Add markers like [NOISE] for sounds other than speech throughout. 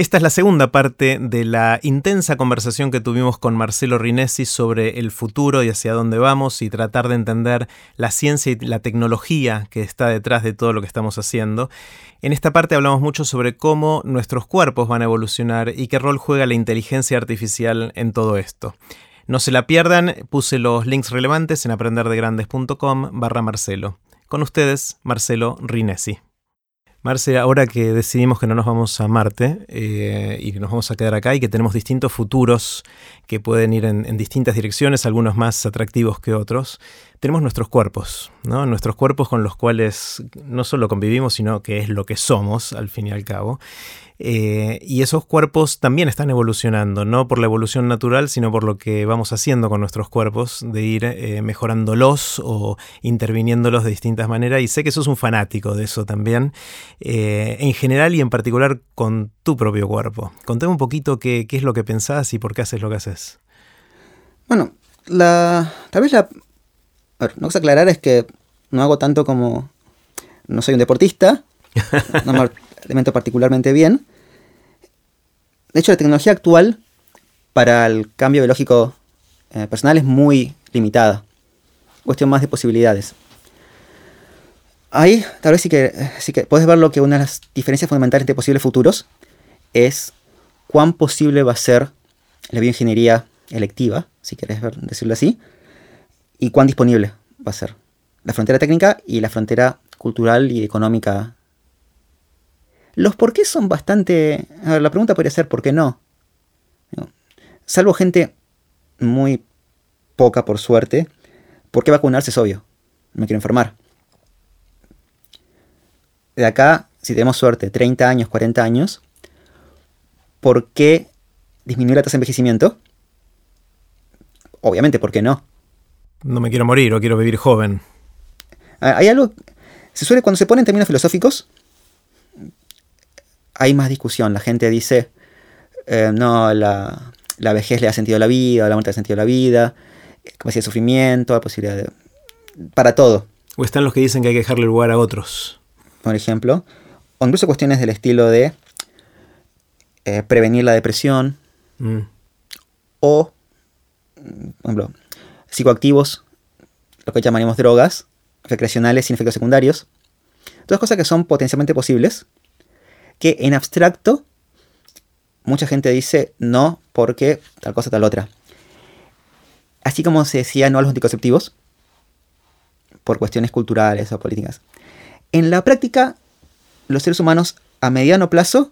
Esta es la segunda parte de la intensa conversación que tuvimos con Marcelo Rinesi sobre el futuro y hacia dónde vamos y tratar de entender la ciencia y la tecnología que está detrás de todo lo que estamos haciendo. En esta parte hablamos mucho sobre cómo nuestros cuerpos van a evolucionar y qué rol juega la inteligencia artificial en todo esto. No se la pierdan, puse los links relevantes en aprenderdegrandes.com barra Marcelo. Con ustedes, Marcelo Rinesi. Marce, ahora que decidimos que no nos vamos a Marte eh, y que nos vamos a quedar acá y que tenemos distintos futuros que pueden ir en, distintas direcciones, algunos más atractivos que otros, tenemos nuestros cuerpos, ¿no? Nuestros cuerpos con los cuales no solo convivimos, sino que es lo que somos, al fin y al cabo. Eh, y esos cuerpos también están evolucionando, no por la evolución natural, sino por lo que vamos haciendo con nuestros cuerpos, de ir eh, mejorándolos o interviniéndolos de distintas maneras. Y sé que sos un fanático de eso también, eh, en general y en particular con tu propio cuerpo. Contame un poquito qué, es lo que pensás y por qué haces lo que haces. Bueno, la, tal vez la... A ver, lo que aclarar es que no hago tanto como... No soy un deportista, [LAUGHS] no me alimento particularmente bien. De hecho, la tecnología actual para el cambio biológico eh, personal es muy limitada. Cuestión más de posibilidades. Ahí, tal vez sí que, sí que puedes ver lo que una de las diferencias fundamentales entre posibles futuros es cuán posible va a ser la bioingeniería electiva, si quieres decirlo así, y cuán disponible va a ser la frontera técnica y la frontera cultural y económica los por qué son bastante... A ver, la pregunta podría ser ¿por qué no? Salvo gente muy poca, por suerte, ¿por qué vacunarse es obvio? Me quiero informar. De acá, si tenemos suerte, 30 años, 40 años, ¿por qué disminuir la tasa de envejecimiento? Obviamente, ¿por qué no? No me quiero morir o quiero vivir joven. Hay algo... Se suele, cuando se pone en términos filosóficos, hay más discusión. La gente dice, eh, no, la, vejez le da sentido a la vida, la muerte le da sentido a la vida, capacidad de sufrimiento, la posibilidad de... para todo. O están los que dicen que hay que dejarle lugar a otros. Por ejemplo. O incluso cuestiones del estilo de eh, prevenir la depresión. Mm. O, por ejemplo, psicoactivos, lo que llamaríamos drogas, recreacionales sin efectos secundarios. Todas cosas que son potencialmente posibles que en abstracto mucha gente dice no porque tal cosa, tal otra. Así como se decía no a los anticonceptivos, por cuestiones culturales o políticas. En la práctica, los seres humanos a mediano plazo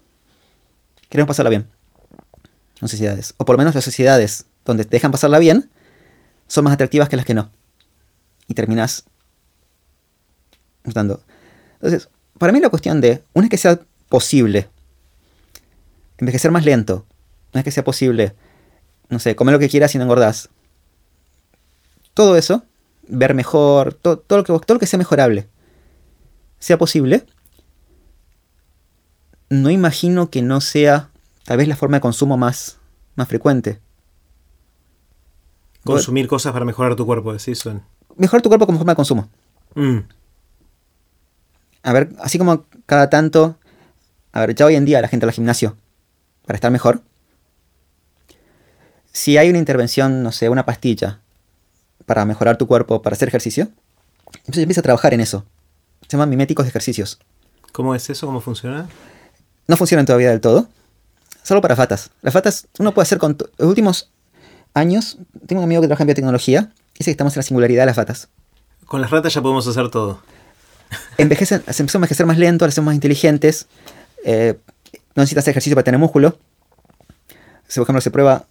queremos pasarla bien. En sociedades. O por lo menos las sociedades donde dejan pasarla bien son más atractivas que las que no. Y terminas gustando. Entonces, para mí la cuestión de, una es que sea posible. Envejecer más lento. No es que sea posible. No sé, comer lo que quieras y no engordás. Todo eso, ver mejor, todo, lo que, todo lo que sea mejorable, sea posible. No imagino que no sea tal vez la forma de consumo más, más frecuente. Consumir cosas para mejorar tu cuerpo, decís. Mejorar tu cuerpo como forma de consumo. Mm. A ver, así como cada tanto a ver, ya hoy en día la gente va al gimnasio para estar mejor. Si hay una intervención, no sé, una pastilla para mejorar tu cuerpo, para hacer ejercicio, entonces empieza a trabajar en eso. Se llaman miméticos de ejercicios. ¿Cómo es eso? ¿Cómo funciona? No funcionan todavía del todo. Solo para fatas. Las fatas uno puede hacer con... Los últimos años, tengo un amigo que trabaja en biotecnología y dice que estamos en la singularidad de las fatas. Con las ratas ya podemos hacer todo. [LAUGHS] Envejecen, se empezó a envejecer más lento, las hacemos más inteligentes. Eh, no necesitas ejercicio para tener músculo. Si, por ejemplo, se prueba.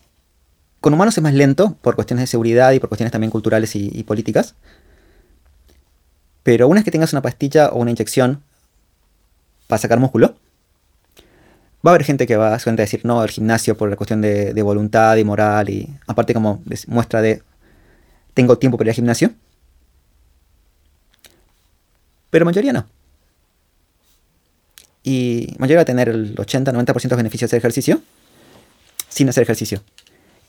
Con humanos es más lento por cuestiones de seguridad y por cuestiones también culturales y, políticas. Pero una vez que tengas una pastilla o una inyección para sacar músculo, va a haber gente que va a decir no al gimnasio por la cuestión de, voluntad y moral y aparte como muestra de tengo tiempo para ir al gimnasio. Pero mayoría no y mayor a tener el 80-90% de beneficios de ejercicio sin hacer ejercicio.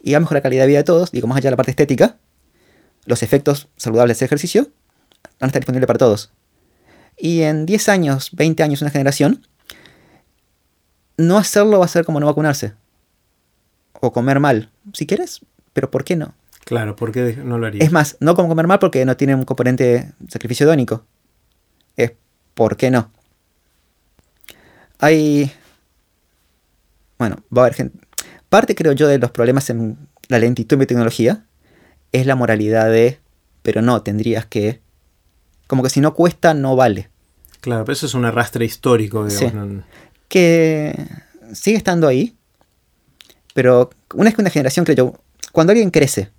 Y va a mejorar la calidad de vida de todos, digo, más allá de la parte estética, los efectos saludables del ejercicio van a estar disponibles para todos. Y en 10 años, 20 años, una generación, no hacerlo va a ser como no vacunarse. O comer mal. Si quieres, pero ¿por qué no? Claro, ¿por qué no lo harías? Es más, no como comer mal porque no tiene un componente sacrificio dónico. Es ¿por qué no? Hay. Bueno, va a haber gente. Parte, creo yo, de los problemas en la lentitud en biotecnología es la moralidad de. Pero no, tendrías que. Como que si no cuesta, no vale. Claro, pero eso es un arrastre histórico, digamos. Que sigue estando ahí. Pero una vez que una generación, creo yo, cuando alguien crece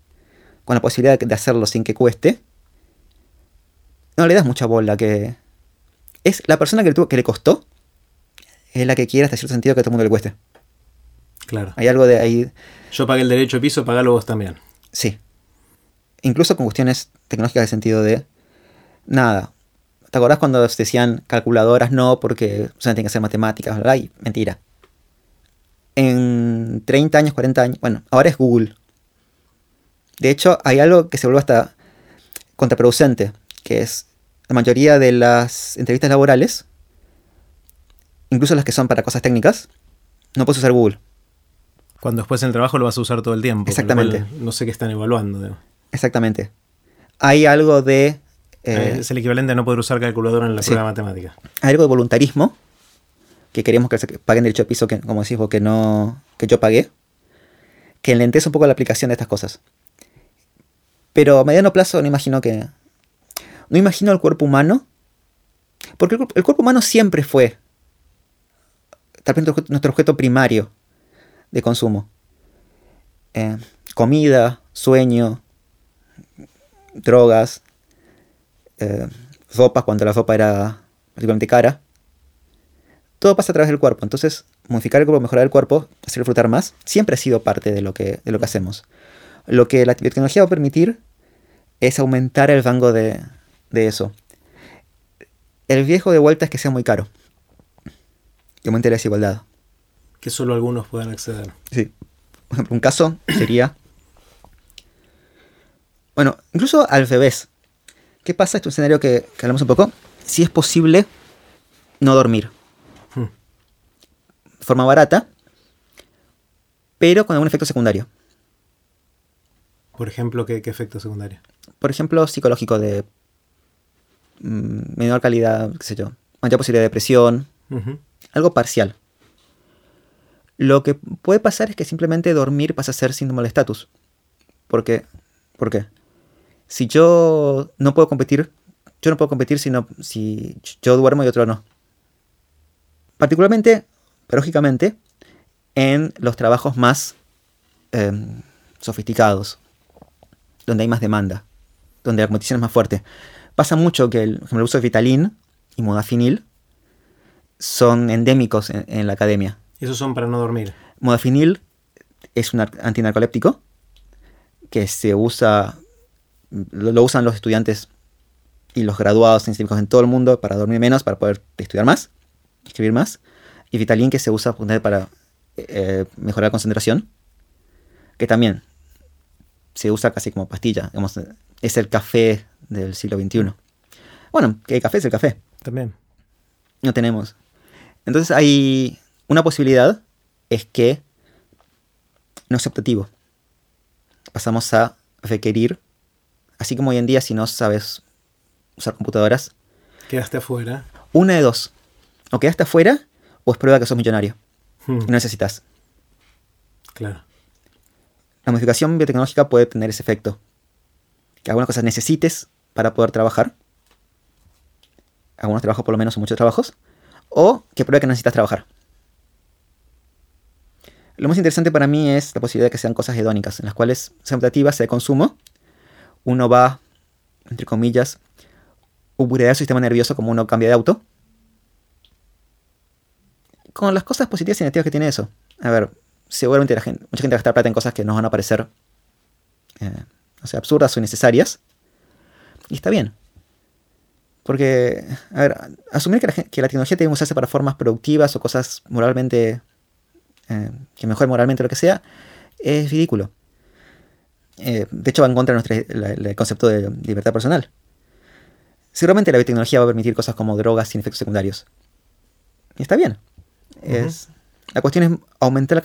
con la posibilidad de hacerlo sin que cueste, no le das mucha bola que... Es la persona que le, tuvo, que le costó, es la que quiere hasta cierto sentido que a todo el mundo le cueste. Claro. Hay algo de ahí... Yo pagué el derecho de piso, pagalo vos también. Sí. Incluso con cuestiones tecnológicas de sentido de... Nada. ¿Te acordás cuando decían calculadoras no porque solamente tienen que hacer matemáticas? Mentira. En 30 años, 40 años... Bueno, ahora es Google. De hecho, hay algo que se vuelve hasta contraproducente, que es la mayoría de las entrevistas laborales, incluso las que son para cosas técnicas, no puedes usar Google. Cuando después en el trabajo lo vas a usar todo el tiempo. Exactamente. No sé qué están evaluando. Exactamente. Hay algo de... Eh, es el equivalente a no poder usar calculadora en la prueba de matemática. Hay algo de voluntarismo, que queremos que paguen derecho de piso, que, como decís vos, que, no, que yo pagué, que enlentece un poco la aplicación de estas cosas. Pero a mediano plazo no imagino que... No imagino el cuerpo humano. Porque el, cuerpo humano siempre fue tal vez nuestro objeto primario de consumo. Eh, comida, sueño, drogas, eh, cuando la ropa era particularmente cara. Todo pasa a través del cuerpo. Entonces, modificar el cuerpo, mejorar el cuerpo, hacer disfrutar más, siempre ha sido parte de lo que, de lo que hacemos. Lo que la biotecnología va a permitir es aumentar el rango de, eso. El viejo de vuelta es que sea muy caro. Y aumente la desigualdad. Que solo algunos puedan acceder. Sí. Por ejemplo, un caso sería. Bueno, incluso al revés. ¿Qué pasa? Este es un escenario que, hablamos un poco. Si es posible no dormir. Hmm. De forma barata, pero con algún efecto secundario. Por ejemplo, ¿qué, efecto secundario? por ejemplo, psicológico de mm, menor calidad, qué sé yo, mayor posibilidad de depresión, algo parcial. Lo que puede pasar es que simplemente dormir pasa a ser síntoma de estatus. ¿Por qué? ¿Por qué? Si yo no puedo competir, yo no puedo competir si, si yo duermo y otro no. Particularmente, lógicamente, en los trabajos más em, sofisticados, donde hay más demanda donde la competición es más fuerte. Pasa mucho que el, uso de Vitalin y Modafinil son endémicos en, la academia. ¿Y esos son para no dormir? Modafinil es un antinarcoléptico que se usa, lo, usan los estudiantes y los graduados científicos en todo el mundo para dormir menos, para poder estudiar más, escribir más. Y Vitalin que se usa para eh, mejorar la concentración, que también se usa casi como pastilla. es el café del siglo XXI. Bueno, que el café es el café. También. No tenemos. Entonces hay una posibilidad, es que no es optativo. Pasamos a requerir, así como hoy en día si no sabes usar computadoras. Quedaste afuera. Una de dos. O quedaste afuera o es prueba que sos millonario. Hmm. Y no necesitas. Claro. La modificación biotecnológica puede tener ese efecto. Que algunas cosas necesites para poder trabajar. Algunos trabajos por lo menos o muchos trabajos. O que pruebe que necesitas trabajar. Lo más interesante para mí es la posibilidad de que sean cosas hedónicas, en las cuales sean optativas, sea de consumo. Uno va, entre comillas, upgradear su sistema nervioso como uno cambia de auto. Con las cosas positivas y negativas que tiene eso. A ver, seguramente la gente, mucha gente va a gastar plata en cosas que nos van a parecer eh, sea, absurdas o innecesarias. Y está bien. Porque, a ver, asumir que la, que la tecnología que usarse para formas productivas o cosas moralmente. Eh, que mejoren moralmente lo que sea, es ridículo. Eh, de hecho, va en contra del concepto de libertad personal. Seguramente la biotecnología va a permitir cosas como drogas sin efectos secundarios. Y está bien. Es La cuestión es aumentar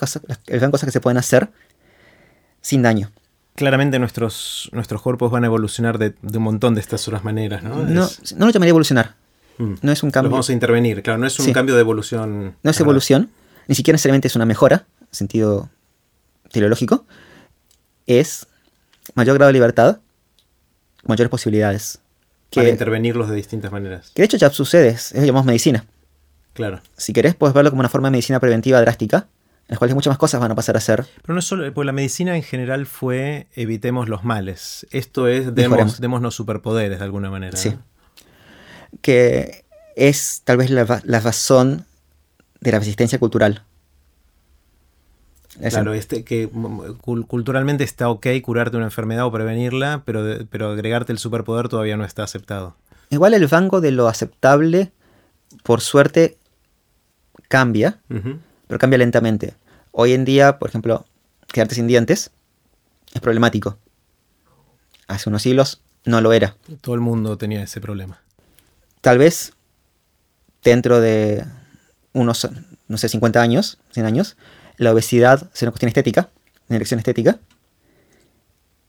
el gran cosas que se pueden hacer sin daño. Claramente nuestros, nuestros cuerpos van a evolucionar de, un montón de estas otras maneras, ¿no? No, no lo llamaría evolucionar. Mm. No es un cambio. vamos a intervenir, claro, no es un cambio de evolución. No es evolución, ni siquiera necesariamente es una mejora, en sentido teleológico. Es mayor grado de libertad, mayores posibilidades. Para intervenirlos de distintas maneras. Que de hecho ya sucede, es lo que llamamos medicina. Claro. Si querés, puedes verlo como una forma de medicina preventiva drástica, en la cual muchas más cosas van a pasar a ser. Pero no es solo, porque la medicina en general fue evitemos los males. Esto es demos, démonos superpoderes de alguna manera. Sí. Que es tal vez la, razón de la resistencia cultural. Claro, este, que culturalmente está ok curarte una enfermedad o prevenirla, pero, pero agregarte el superpoder todavía no está aceptado. Igual el rango de lo aceptable, por suerte, cambia, pero cambia lentamente. Hoy en día, por ejemplo, quedarte sin dientes es problemático. Hace unos siglos no lo era. Todo el mundo tenía ese problema. Tal vez dentro de unos, no sé, 50 años, 100 años, la obesidad sea una cuestión estética, una elección estética,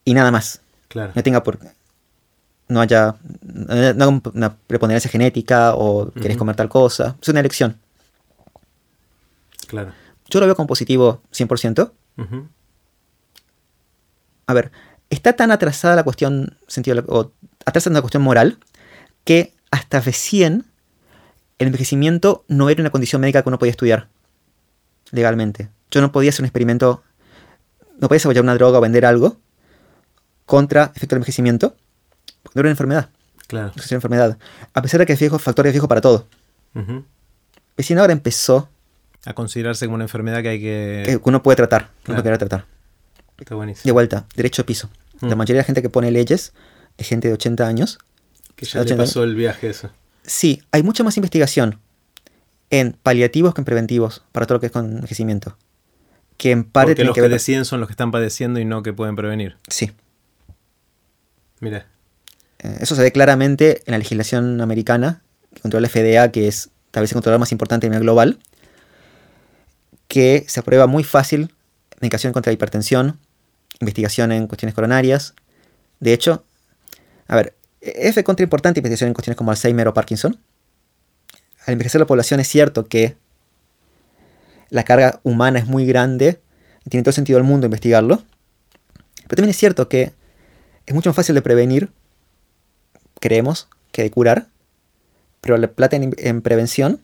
y nada más. Claro. No tenga por no haya no, una preponderancia genética o querés comer tal cosa. Es una elección. Claro. Yo lo veo como positivo 100%. A ver, está tan atrasada la cuestión, sentido, o atrasada la cuestión moral, que hasta recién el envejecimiento no era una condición médica que uno podía estudiar legalmente. Yo no podía hacer un experimento, no podía desarrollar una droga o vender algo contra efecto del envejecimiento, porque no era una enfermedad. Claro. No es una enfermedad. A pesar de que es viejo, factor de viejo para todo. Uh Recién ahora empezó a considerarse como una enfermedad que hay que... Que uno puede tratar, uno puede tratar. Está buenísimo. De vuelta, derecho de piso. La mm. mayoría de la gente que pone leyes es gente de 80 años. Que ya le pasó el viaje eso. Sí, hay mucha más investigación en paliativos que en preventivos para todo lo que es con envejecimiento. Que en parte Porque los que, deciden son los que están padeciendo y no que pueden prevenir. Sí. Mira. Eh, eso se ve claramente en la legislación americana, que controla la FDA, que es tal vez el controlador más importante a nivel global que se aprueba muy fácil medicación contra la hipertensión, investigación en cuestiones coronarias. De hecho, a ver, es de contra importante investigación en cuestiones como Alzheimer o Parkinson. Al envejecer la población es cierto que la carga humana es muy grande y tiene todo sentido del mundo investigarlo. Pero también es cierto que es mucho más fácil de prevenir, creemos, que de curar. Pero la plata en prevención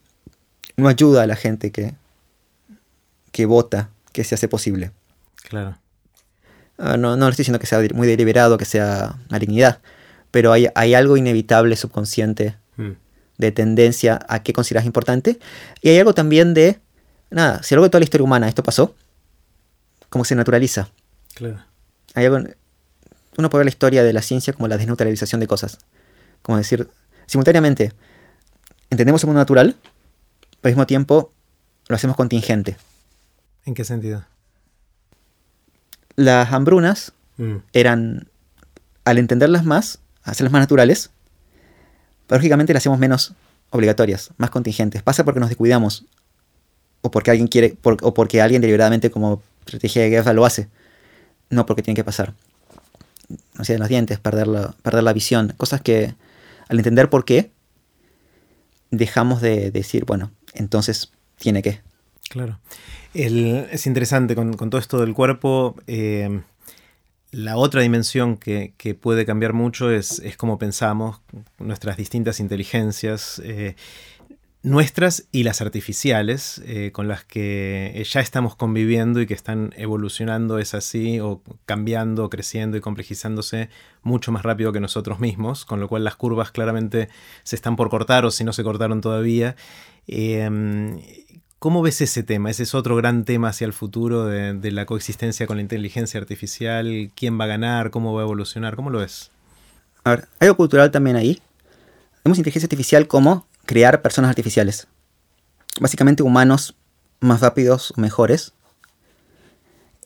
no ayuda a la gente que, que vota que se hace posible. Claro. Ah, no, no estoy diciendo que sea muy deliberado, que sea malignidad, pero hay, algo inevitable subconsciente mm. de tendencia a qué consideras importante. Y hay algo también de, nada, si algo de toda la historia humana esto pasó, como se naturaliza. Claro. Hay algo, uno puede ver la historia de la ciencia como la desnaturalización de cosas. Como decir, simultáneamente, entendemos el mundo natural, pero al mismo tiempo lo hacemos contingente. ¿En qué sentido? Las hambrunas mm. eran, al entenderlas más, hacerlas más naturales, lógicamente las hacemos menos obligatorias, más contingentes. Pasa porque nos descuidamos, o porque alguien quiere, o porque alguien deliberadamente como estrategia de guerra lo hace, no porque tiene que pasar. No sé, en los dientes, perder la, perder la visión, cosas que al entender por qué, dejamos de decir, bueno, entonces tiene que. Claro es interesante con, todo esto del cuerpo. Eh, la otra dimensión que, puede cambiar mucho es, es cómo pensamos, nuestras distintas inteligencias, eh, nuestras y las artificiales, eh, con las que ya estamos conviviendo y que están evolucionando, es así, o cambiando, creciendo y complejizándose mucho más rápido que nosotros mismos, con lo cual las curvas claramente se están por cortar o si no se cortaron todavía. ¿Cómo ves ese tema? Ese es otro gran tema hacia el futuro de, la coexistencia con la inteligencia artificial. ¿Quién va a ganar? ¿Cómo va a evolucionar? ¿Cómo lo ves? A ver, hay algo cultural también ahí. Vemos inteligencia artificial como crear personas artificiales. Básicamente humanos más rápidos o mejores.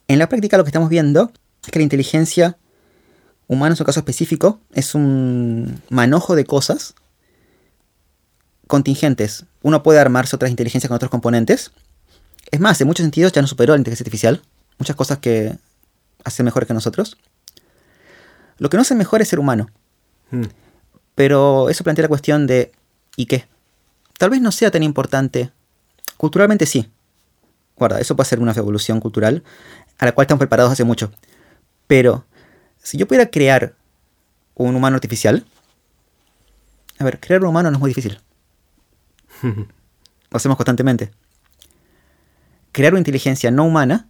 En la práctica lo que estamos viendo es que la inteligencia humana en su caso específico es un manojo de cosas contingentes. Uno puede armarse otras inteligencias con otros componentes. Es más, en muchos sentidos ya nos superó la inteligencia artificial. Muchas cosas que hace mejores que nosotros. Lo que no hace mejor es ser humano. Hmm. Pero eso plantea la cuestión de ¿y qué? Tal vez no sea tan importante. Culturalmente sí. Guarda, eso puede ser una evolución cultural a la cual estamos preparados hace mucho. Pero si yo pudiera crear un humano artificial, a ver, crear un humano no es muy difícil. [LAUGHS] Lo hacemos constantemente. Crear una inteligencia no humana,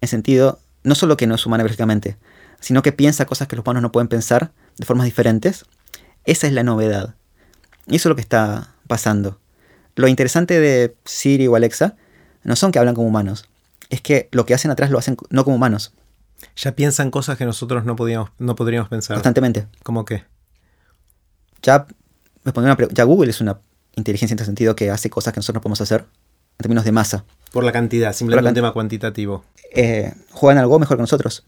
en sentido, no solo que no es humana biológicamente, sino que piensa cosas que los humanos no pueden pensar de formas diferentes, esa es la novedad. Y eso es lo que está pasando. Lo interesante de Siri o Alexa no son que hablan como humanos, es que lo que hacen atrás lo hacen no como humanos. Ya piensan cosas que nosotros no, podíamos, no podríamos pensar. Constantemente. ¿Cómo qué? Ya, ya Google es una inteligencia en este sentido que hace cosas que nosotros no podemos hacer en términos de masa. Por la cantidad, simplemente un tema cuantitativo. Eh, juegan algo mejor que nosotros.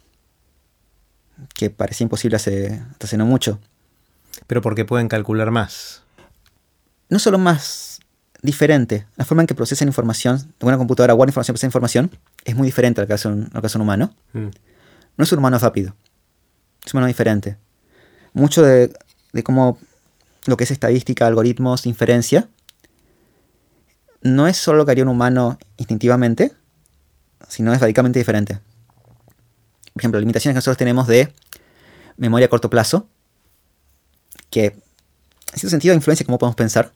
Que parecía imposible hace, hace no mucho. Pero porque pueden calcular más. No solo más diferente. La forma en que procesan información, una computadora guarda información, procesa información, es muy diferente a lo que hace un, un humano. Mm. No es un humano rápido. Es un humano diferente. Mucho de, de cómo lo que es estadística, algoritmos, inferencia, no es solo lo que haría un humano instintivamente, sino es radicalmente diferente. Por ejemplo, limitaciones que nosotros tenemos de memoria a corto plazo, que en cierto sentido influencia cómo podemos pensar.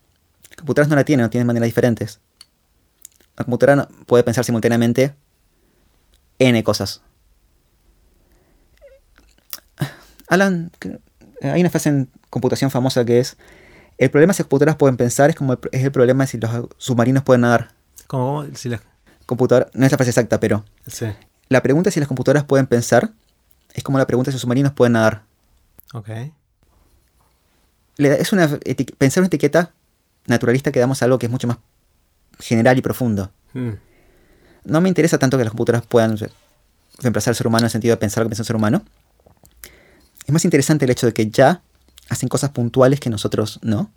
Las computadoras no la tienen, no tienen maneras diferentes. La computadora puede pensar simultáneamente N cosas. Alan, hay una frase en computación famosa que es, el problema si las computadoras pueden pensar es como el, es el problema si los submarinos pueden nadar. ¿Cómo? Si las... Computadora, no es la frase exacta, pero... Sí. La pregunta si las computadoras pueden pensar es como la pregunta si los submarinos pueden nadar. Ok. Es una pensar una etiqueta naturalista que damos a algo que es mucho más general y profundo. Hmm. No me interesa tanto que las computadoras puedan reemplazar al ser humano en el sentido de pensar lo que piensa un ser humano. Es más interesante el hecho de que ya hacen cosas puntuales que nosotros no.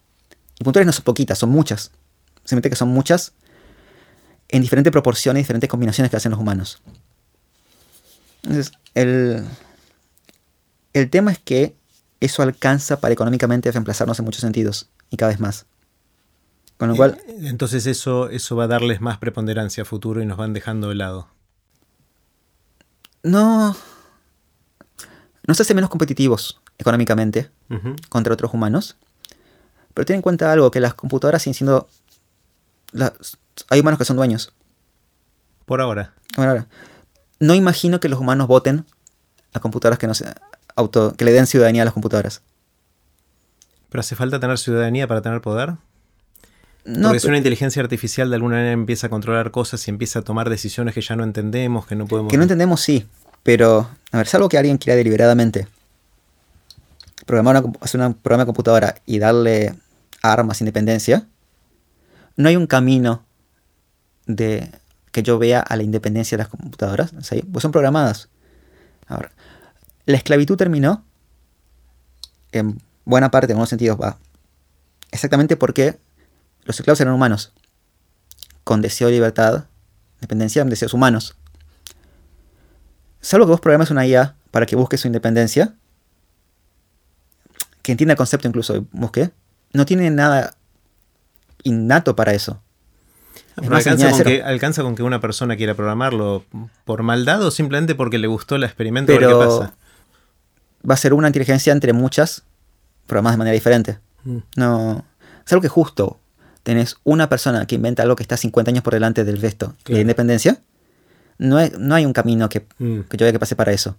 Y puntuales no son poquitas, son muchas. Simplemente que son muchas en diferentes proporciones, diferentes combinaciones que hacen los humanos. Entonces, el, el tema es que eso alcanza para económicamente reemplazarnos en muchos sentidos y cada vez más. Con lo cual. Eh, entonces eso, eso va a darles más preponderancia a futuro y nos van dejando de lado. No. Nos hace menos competitivos económicamente contra otros humanos. Pero ten en cuenta algo, que las computadoras siguen siendo... hay humanos que son dueños. Por ahora. Por ahora. No imagino que los humanos voten a computadoras que no se, auto, que le den ciudadanía a las computadoras. ¿Pero hace falta tener ciudadanía para tener poder? No, Porque si una inteligencia artificial de alguna manera empieza a controlar cosas y empieza a tomar decisiones que ya no entendemos, que no podemos... Que no entendemos, sí. Pero, a ver, algo que alguien quiera deliberadamente programar hacer un programa de computadora y darle armas, independencia, no hay un camino de que yo vea a la independencia de las computadoras. pues son programadas. Ahora, la esclavitud terminó en buena parte, en algunos sentidos, va. Exactamente porque los esclavos eran humanos. Con deseo de libertad, independencia, deseos humanos. Salvo que vos programas una IA para que busque su independencia, que entienda el concepto incluso de búsqueda, no tiene nada innato para eso. alcanza, con que, una persona quiera programarlo por maldad o simplemente porque le gustó el experimento Pero qué pasa. Va a ser una inteligencia entre muchas, programadas de manera diferente. Mm. No. Es algo que justo tenés una persona que inventa algo que está 50 años por delante del resto de independencia. No hay, no hay un camino que, mm. que yo vea que pase para eso.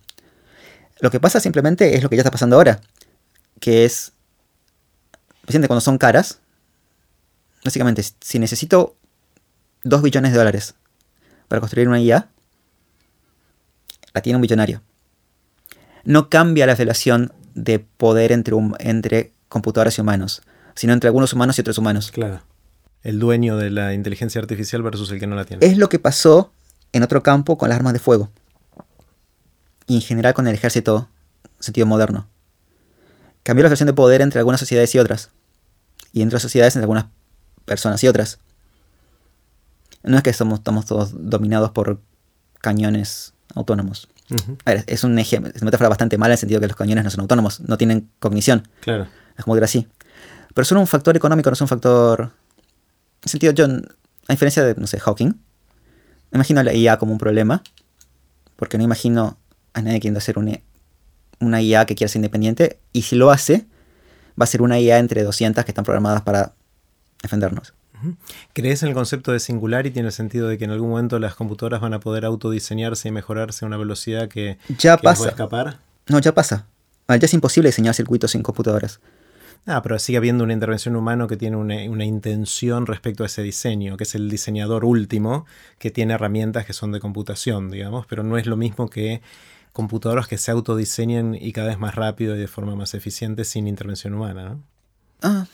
Lo que pasa simplemente es lo que ya está pasando ahora que es, especialmente cuando son caras, básicamente, si necesito 2 billones de dólares para construir una IA, la tiene un billonario. No cambia la relación de poder entre, entre computadoras y humanos, sino entre algunos humanos y otros humanos. Claro. El dueño de la inteligencia artificial versus el que no la tiene. Es lo que pasó en otro campo con las armas de fuego. Y en general con el ejército sentido moderno cambió la relación de poder entre algunas sociedades y otras. Y entre sociedades entre algunas personas y otras. No es que somos, estamos todos dominados por cañones autónomos. A ver, es un ejemplo, es una metáfora bastante mala en el sentido que los cañones no son autónomos, no tienen cognición. Claro. Es como decir así. Pero son un factor económico, no es un factor. En el sentido, yo, a diferencia de, no sé, Hawking, imagino la IA como un problema, porque no imagino a nadie queriendo hacer una, una IA que quiera ser independiente, y si lo hace, va a ser una IA entre 200 que están programadas para defendernos. ¿Crees en el concepto de singularity en el sentido de que en algún momento las computadoras van a poder autodiseñarse y mejorarse a una velocidad que, ya pasa. escapar? No, ya pasa. Ya es imposible diseñar circuitos sin computadoras. Ah, pero sigue habiendo una intervención humana que tiene una, una, intención respecto a ese diseño, que es el diseñador último, que tiene herramientas que son de computación, digamos, pero no es lo mismo que computadoras que se autodiseñen y cada vez más rápido y de forma más eficiente sin intervención humana, ¿no? Ah,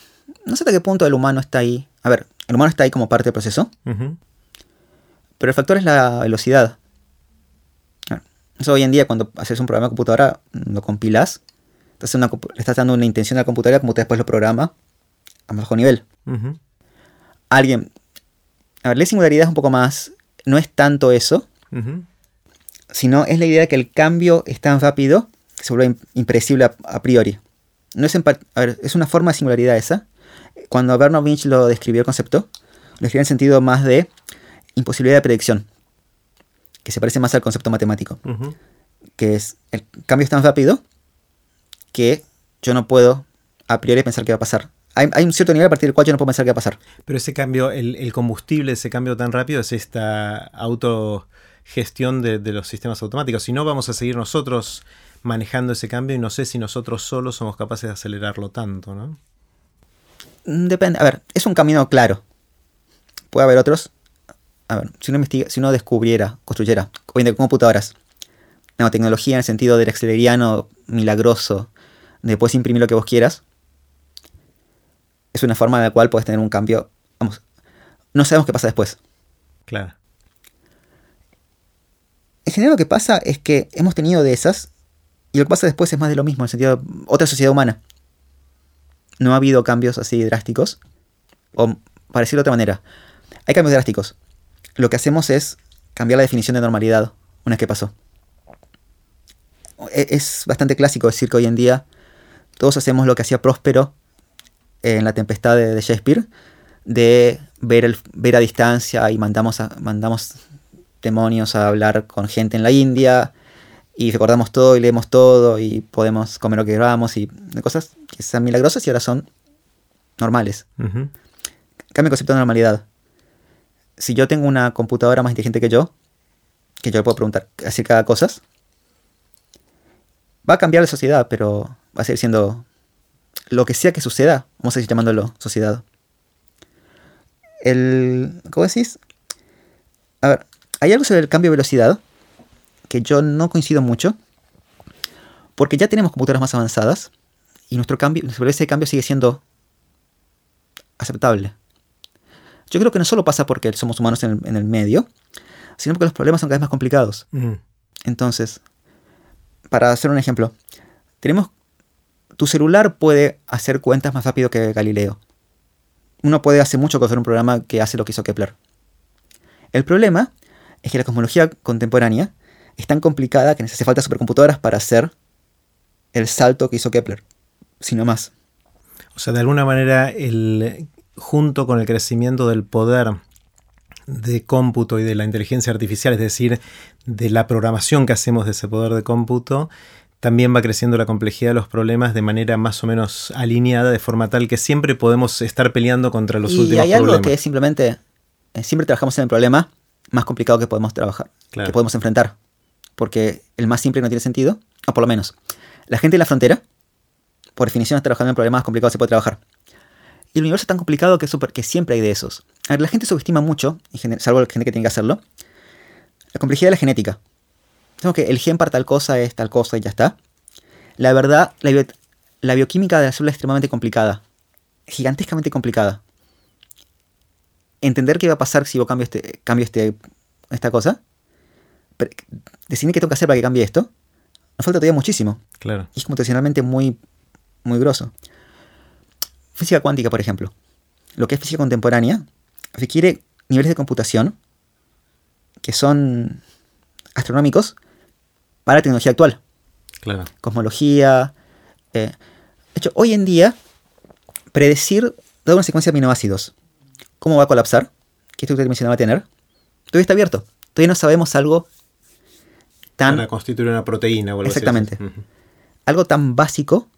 no sé hasta qué punto el humano está ahí. A ver, el humano está ahí como parte del proceso. Pero el factor es la velocidad. Eso hoy en día, cuando haces un programa de computadora, lo compilas. Entonces le estás dando una intención a la computadora como después lo programa a bajo nivel. Alguien. A ver, la singularidad es un poco más. No es tanto eso. Sino es la idea de que el cambio es tan rápido que se vuelve impredecible a, priori. No es, a ver, es una forma de singularidad esa cuando Bernovich lo describió el concepto, lo escribió en sentido más de imposibilidad de predicción, que se parece más al concepto matemático, que es el cambio es tan rápido que yo no puedo a priori pensar qué va a pasar. Hay, un cierto nivel a partir del cual yo no puedo pensar qué va a pasar. Pero ese cambio, el, combustible, ese cambio tan rápido es esta autogestión de, de los sistemas automáticos. Si no, vamos a seguir nosotros manejando ese cambio y no sé si nosotros solos somos capaces de acelerarlo tanto, ¿no? Mm, depende. A ver, es un camino claro. Puede haber otros. A ver, si uno, investiga, si uno descubriera, construyera, hoy de computadoras, tecnología en el sentido del exceleriano milagroso, de puedes imprimir lo que vos quieras, es una forma en la cual puedes tener un cambio. Vamos, no sabemos qué pasa después. Claro. En general lo que pasa es que hemos tenido de esas y lo que pasa después es más de lo mismo, en el sentido de otra sociedad humana no ha habido cambios así drásticos. O para decirlo de otra manera, hay cambios drásticos. Lo que hacemos es cambiar la definición de normalidad una vez que pasó. E-, es bastante clásico decir que hoy en día todos hacemos lo que hacía Próspero en la tempestad de, Shakespeare, de ver, el, ver a distancia y mandamos, a, mandamos demonios a hablar con gente en la India y recordamos todo y leemos todo y podemos comer lo que queramos y cosas que son milagrosas y ahora son normales. Cambia el concepto de normalidad. Si yo tengo una computadora más inteligente que yo, que yo le puedo preguntar acerca de cosas, va a cambiar la sociedad, pero va a seguir siendo lo que sea que suceda, vamos a seguir llamándolo sociedad. El, ¿Cómo decís? A ver, hay algo sobre el cambio de velocidad que yo no coincido mucho, porque ya tenemos computadoras más avanzadas y nuestro cambio, ese cambio sigue siendo aceptable. Yo creo que no solo pasa porque somos humanos en el, medio, sino porque los problemas son cada vez más complicados. Entonces, para hacer un ejemplo, tenemos tu celular puede hacer cuentas más rápido que Galileo. Uno puede hacer mucho con hacer un programa que hace lo que hizo Kepler. El problema es que la cosmología contemporánea es tan complicada que necesita falta supercomputadoras para hacer el salto que hizo Kepler, sino más. O sea, de alguna manera, el, junto con el crecimiento del poder de cómputo y de la inteligencia artificial, es decir, de la programación que hacemos de ese poder de cómputo, también va creciendo la complejidad de los problemas de manera más o menos alineada, de forma tal que siempre podemos estar peleando contra los últimos problemas. Y hay algo que es simplemente, eh, siempre trabajamos en el problema más complicado que podemos trabajar, que podemos enfrentar porque el más simple no tiene sentido, o por lo menos. La gente en la frontera, por definición, está trabajando en problemas más complicados se puede trabajar. Y el universo es tan complicado que, super, que siempre hay de esos. A ver, la gente subestima mucho, salvo la gente que tiene que hacerlo, la complejidad de la genética. Tengo que el gen para tal cosa es tal cosa y ya está. La verdad, la, bioquímica de la célula es extremadamente complicada. Gigantescamente complicada. Entender qué va a pasar si yo cambio, este, cambio este, esta cosa decir qué tengo que hacer para que cambie esto, nos falta todavía muchísimo. Claro. Y es computacionalmente muy, muy grosso. Física cuántica, por ejemplo. Lo que es física contemporánea requiere niveles de computación que son astronómicos para la tecnología actual. Claro. Cosmología. eh, de hecho, hoy en día, predecir, dada una secuencia de aminoácidos, cómo va a colapsar, qué estructura dimensional va a tener, todavía está abierto. Todavía no sabemos algo tan, Para constituir una proteína o algo así. Exactamente. Algo tan básico,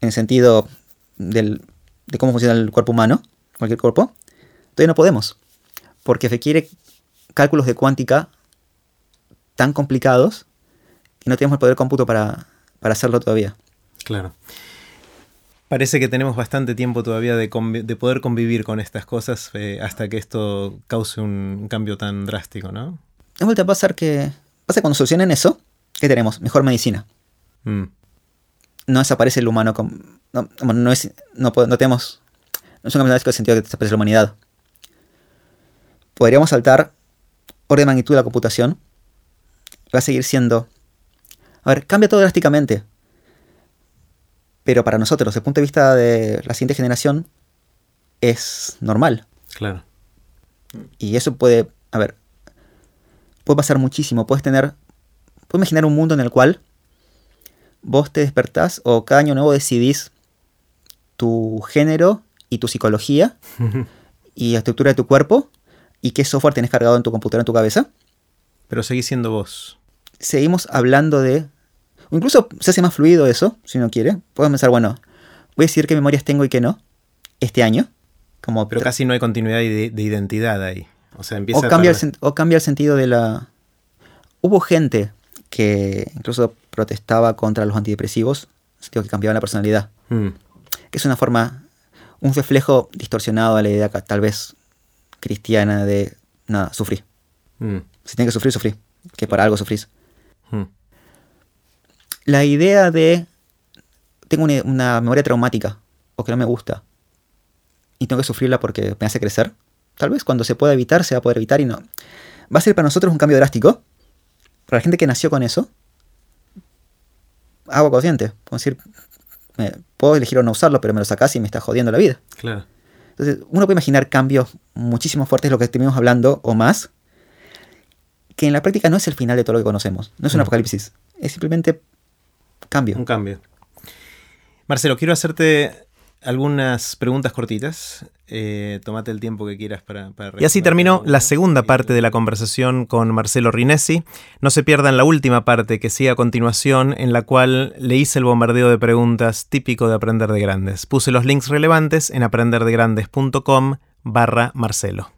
en el sentido del- de cómo funciona el cuerpo humano, cualquier cuerpo, todavía no podemos. Porque requiere cálculos de cuántica tan complicados y no tenemos el poder de cómputo para, para hacerlo todavía. Claro. Parece que tenemos bastante tiempo todavía de, poder convivir con estas cosas eh, hasta que esto cause un cambio tan drástico, ¿no? De vuelta a pasar que. Pasa que cuando solucionen eso, ¿qué tenemos? Mejor medicina. Mm, No desaparece el humano. con- no, no, no es, no tenemos. No es un cambio drástico en el sentido de que desaparece la humanidad. Podríamos saltar orden de magnitud de la computación. Va a seguir siendo. A ver, cambia todo drásticamente. Pero para nosotros, desde el punto de vista de la siguiente generación, es normal. claro. Y eso puede, a ver, puede pasar muchísimo. Puedes tener, puedes imaginar un mundo en el cual vos te despertás o cada año nuevo decidís tu género y tu psicología [LAUGHS] y la estructura de tu cuerpo y qué software tenés cargado en tu computadora, en tu cabeza. Pero seguís siendo vos. Seguimos hablando de... o incluso se hace más fluido eso, si uno quiere. Puedes pensar, bueno, voy a decir qué memorias tengo y qué no este año. Como Pero casi no hay continuidad de, de identidad ahí. O sea, empieza o a cambia, el, o cambia el sentido de la... Hubo gente que incluso protestaba contra los antidepresivos, en sentido que cambiaban la personalidad, Mm, que es una forma, un reflejo distorsionado a la idea tal vez cristiana de, nada, sufrí. mm, Si tienes que sufrir, sufrí, que para algo sufrís. mm. La idea de, tengo una, una memoria traumática, o que no me gusta, y tengo que sufrirla porque me hace crecer, tal vez cuando se pueda evitar, se va a poder evitar y no. Va a ser para nosotros un cambio drástico. Para la gente que nació con eso, agua consciente. Puedo decir, me- puedo elegir o no usarlo, pero me lo sacás y me está jodiendo la vida. Claro. Entonces, uno puede imaginar cambios muchísimo fuertes, lo que estuvimos hablando, o más, que en la práctica no es el final de todo lo que conocemos. No es un Mm. apocalipsis. Es simplemente cambio. Un cambio. Marcelo, quiero hacerte algunas preguntas cortitas. Eh, tómate el tiempo que quieras para... para Y así terminó la segunda parte de la conversación con Marcelo Rinesi. No se pierdan la última parte que sigue a continuación, en la cual le hice el bombardeo de preguntas típico de Aprender de Grandes. Puse los links relevantes en aprenderdegrandes.com barra Marcelo.